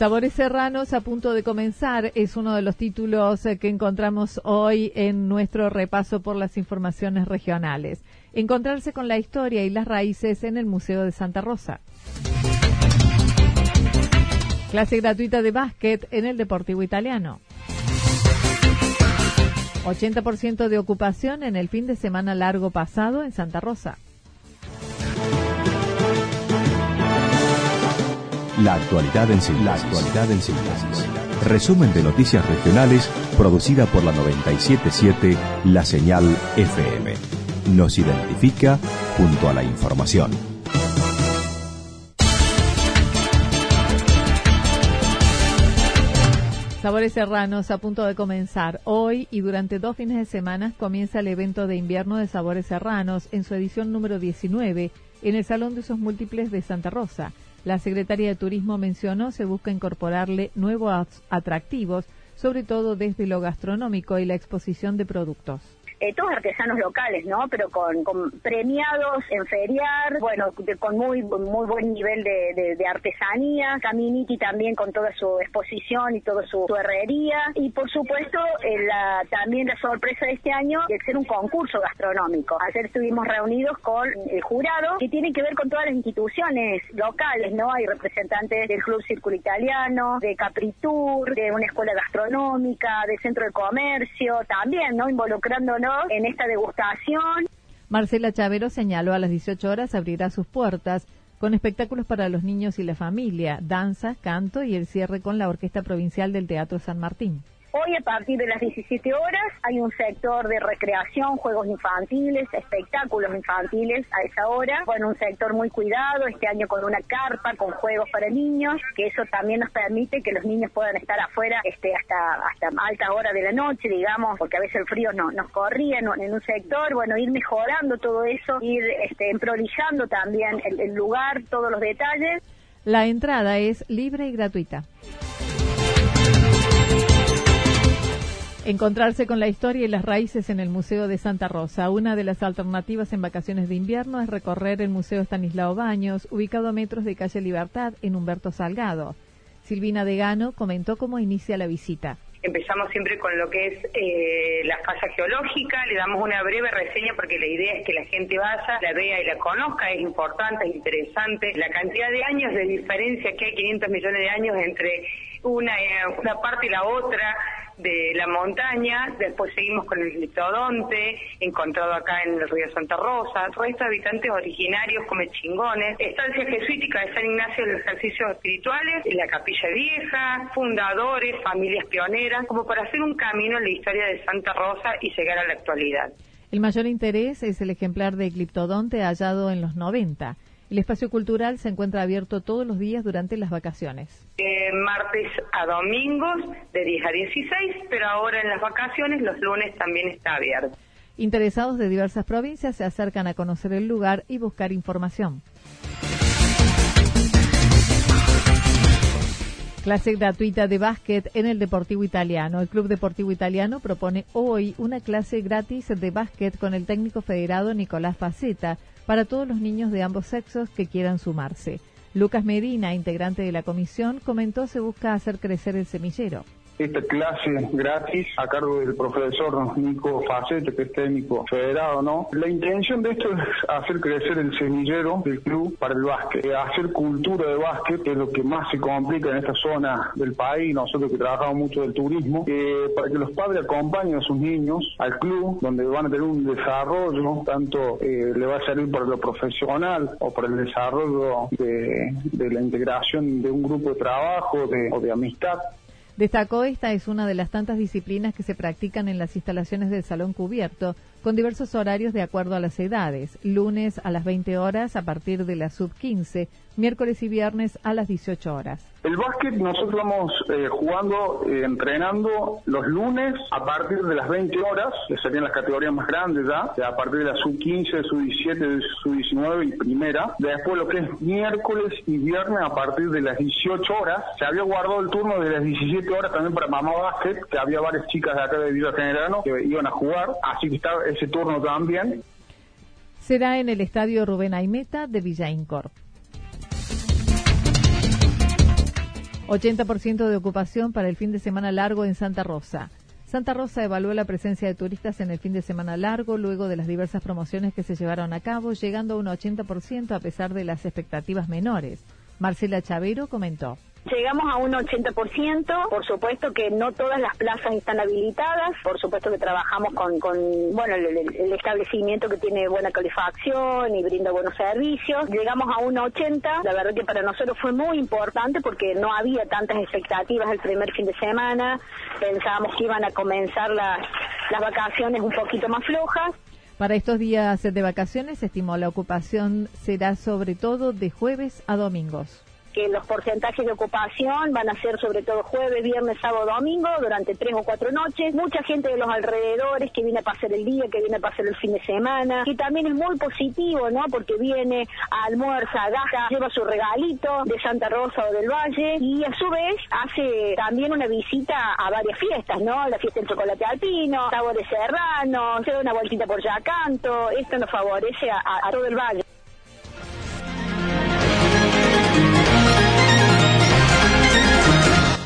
Sabores Serranos a punto de comenzar es uno de los títulos eh, que encontramos hoy en nuestro repaso por las informaciones regionales. Encontrarse con la historia y las raíces en el Museo de Santa Rosa. Clase gratuita de básquet en el Deportivo Italiano. 80% de ocupación en el fin de semana largo pasado en Santa Rosa. La actualidad en síntesis. La en Resumen de noticias regionales producida por la 977 La Señal FM. Nos identifica junto a la información. Sabores Serranos a punto de comenzar. Hoy y durante dos fines de semana comienza el evento de invierno de Sabores Serranos en su edición número 19 en el Salón de Usos Múltiples de Santa Rosa. La Secretaría de Turismo mencionó se busca incorporarle nuevos atractivos, sobre todo desde lo gastronómico y la exposición de productos eh, todos artesanos locales, ¿no? Pero con, premiados en feriar, bueno, con muy muy buen nivel de, artesanía. Caminiti también con toda su exposición y toda su, herrería. Y por supuesto, eh, la, también la sorpresa de este año de ser un concurso gastronómico. Ayer estuvimos reunidos con el jurado que tiene que ver con todas las instituciones locales, ¿no? Hay representantes del Club Círculo Italiano, de Capritur, de una escuela gastronómica, del Centro de Comercio, también, ¿no? Involucrándonos en esta degustación. Marcela Chavero señaló a las 18 horas abrirá sus puertas con espectáculos para los niños y la familia, danza, canto y el cierre con la Orquesta Provincial del Teatro San Martín. Hoy a partir de las 17 horas hay un sector de recreación, juegos infantiles, espectáculos infantiles a esa hora. Bueno, un sector muy cuidado, este año con una carpa, con juegos para niños, que eso también nos permite que los niños puedan estar afuera este, hasta, hasta alta hora de la noche, digamos, porque a veces el frío no, nos corría en, un sector. Bueno, ir mejorando todo eso, ir este, también el lugar, todos los detalles. La entrada es libre y gratuita. Encontrarse con la historia y las raíces en el Museo de Santa Rosa. Una de las alternativas en vacaciones de invierno es recorrer el Museo Estanislao Baños, ubicado a metros de calle Libertad en Humberto Salgado. Silvina Degano comentó cómo inicia la visita. Empezamos siempre con lo que es eh, la fase geológica, le damos una breve reseña porque la idea es que la gente vaya, la vea y la conozca, es importante, es interesante. La cantidad de años de diferencia que hay, 500 millones de años entre una, eh, una parte y la otra, de la montaña, después seguimos con el gliptodonte, encontrado acá en el río Santa Rosa, todos estos habitantes originarios como chingones, estancia jesuítica de San Ignacio de los ejercicios espirituales, la capilla vieja, fundadores, familias pioneras, como para hacer un camino en la historia de Santa Rosa y llegar a la actualidad. El mayor interés es el ejemplar de gliptodonte hallado en los 90. El espacio cultural se encuentra abierto todos los días durante las vacaciones. Eh, martes a domingos de 10 a 16, pero ahora en las vacaciones los lunes también está abierto. Interesados de diversas provincias se acercan a conocer el lugar y buscar información. Clase gratuita de básquet en el Deportivo Italiano. El Club Deportivo Italiano propone hoy una clase gratis de básquet con el técnico federado Nicolás Paceta para todos los niños de ambos sexos que quieran sumarse. Lucas Medina, integrante de la comisión, comentó se busca hacer crecer el semillero. Esta clase gratis a cargo del profesor Nico Facete, que es técnico federado, ¿no? La intención de esto es hacer crecer el semillero del club para el básquet, hacer cultura de básquet, que es lo que más se complica en esta zona del país, nosotros que trabajamos mucho del turismo, para que los padres acompañen a sus niños al club, donde van a tener un desarrollo, tanto eh, le va a servir para lo profesional o para el desarrollo de, la integración de un grupo de trabajo o de amistad. Destacó esta es una de las tantas disciplinas que se practican en las instalaciones del Salón Cubierto, con diversos horarios de acuerdo a las edades, lunes a las 20 horas a partir de la sub 15, miércoles y viernes a las 18 horas. El básquet nosotros vamos eh, jugando, eh, entrenando los lunes a partir de las 20 horas, que serían las categorías más grandes ya, a partir de la sub 15, sub 17, sub 19 y primera. Después lo que es miércoles y viernes a partir de las 18 horas. Se había guardado el turno de las 17 horas también para mamá básquet, que había varias chicas de acá de Villa Generano que iban a jugar, así que estaba ese turno también. Será en el estadio Rubén Aimeta de Villa Incor. 80% de ocupación para el fin de semana largo en Santa Rosa. Santa Rosa evaluó la presencia de turistas en el fin de semana largo luego de las diversas promociones que se llevaron a cabo, llegando a un 80% a pesar de las expectativas menores. Marcela Chavero comentó. Llegamos a un 80%, por supuesto que no todas las plazas están habilitadas, por supuesto que trabajamos con, con bueno, el, establecimiento que tiene buena calefacción y brinda buenos servicios. Llegamos a un 80%, la verdad que para nosotros fue muy importante porque no había tantas expectativas el primer fin de semana, pensábamos que iban a comenzar las, las vacaciones un poquito más flojas. Para estos días de vacaciones, estimó la ocupación será sobre todo de jueves a domingos que los porcentajes de ocupación van a ser sobre todo jueves, viernes, sábado, domingo, durante tres o cuatro noches. Mucha gente de los alrededores que viene a pasar el día, que viene a pasar el fin de semana, y también es muy positivo, ¿no? Porque viene, a almuerza, gasta, lleva su regalito de Santa Rosa o del Valle, y a su vez hace también una visita a varias fiestas, ¿no? La fiesta del chocolate alpino, sabores serrano, se da una vueltita por Yacanto, esto nos favorece a todo el Valle.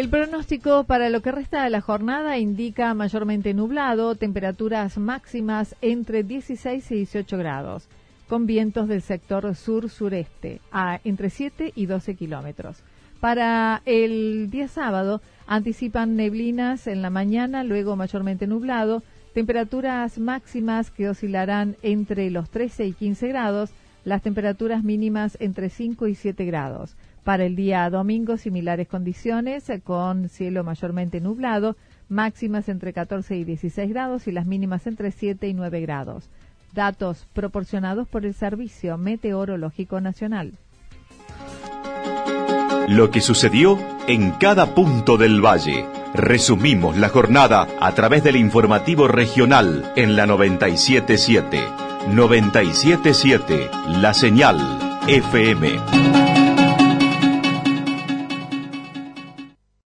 El pronóstico para lo que resta de la jornada indica mayormente nublado, temperaturas máximas entre 16 y 18 grados, con vientos del sector sur-sureste a entre 7 y 12 kilómetros. Para el día sábado anticipan neblinas en la mañana, luego mayormente nublado, temperaturas máximas que oscilarán entre los 13 y 15 grados, las temperaturas mínimas entre 5 y 7 grados. Para el día domingo, similares condiciones, eh, con cielo mayormente nublado, máximas entre 14 y 16 grados y las mínimas entre 7 y 9 grados. Datos proporcionados por el Servicio Meteorológico Nacional. Lo que sucedió en cada punto del valle. Resumimos la jornada a través del informativo regional en la 977. 977, la señal FM.